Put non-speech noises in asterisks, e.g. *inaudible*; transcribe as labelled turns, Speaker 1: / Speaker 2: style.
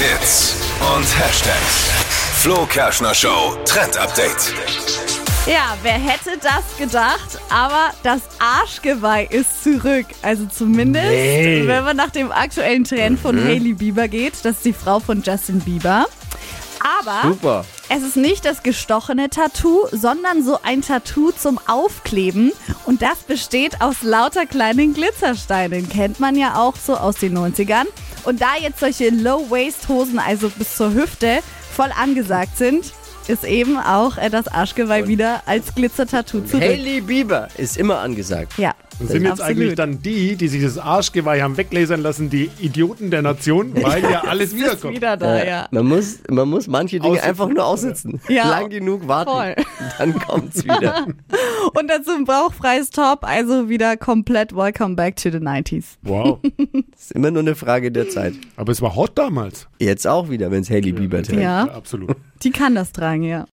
Speaker 1: Hits und Hashtags. Flo Kerschner Show Trend Update.
Speaker 2: Ja, wer hätte das gedacht? Aber das Arschgeweih ist zurück. Also zumindest,
Speaker 3: Nee.
Speaker 2: wenn man nach dem aktuellen Trend von Hailey Bieber geht. Das ist die Frau von Justin Bieber. Aber
Speaker 3: Super.
Speaker 2: es ist nicht das gestochene Tattoo, sondern so ein Tattoo zum Aufkleben. Und das besteht aus lauter kleinen Glitzersteinen. Kennt man ja auch so aus den 90ern. Und da jetzt solche Low-Waist-Hosen, also bis zur Hüfte, voll angesagt sind, ist eben auch äh, das Arschgeweih wieder als Glitzertattoo zurück.
Speaker 3: Hailey Bieber ist immer angesagt.
Speaker 2: Ja.
Speaker 4: Und sind jetzt
Speaker 2: absolut.
Speaker 4: eigentlich dann die, die sich das Arschgeweih haben weglasern lassen, die Idioten der Nation, weil ja alles *laughs*
Speaker 2: ist
Speaker 4: wiederkommt.
Speaker 2: wieder da,
Speaker 3: Äh,
Speaker 2: ja.
Speaker 3: Man, muss, man muss manche Dinge
Speaker 4: Aussitzen.
Speaker 3: einfach nur aussitzen.
Speaker 2: Ja,
Speaker 3: Lang genug warten.
Speaker 2: voll. *laughs*
Speaker 3: Dann kommt's wieder. *laughs*
Speaker 2: Und dazu ein bauchfreies Top, also wieder komplett Welcome back to the 90s.
Speaker 4: Wow.
Speaker 3: ist immer nur eine Frage der Zeit.
Speaker 4: Aber es war hot damals.
Speaker 3: Jetzt auch wieder, wenn's Hailey Bieber trägt.
Speaker 2: Ja,
Speaker 4: Absolut.
Speaker 2: Die kann das tragen, ja.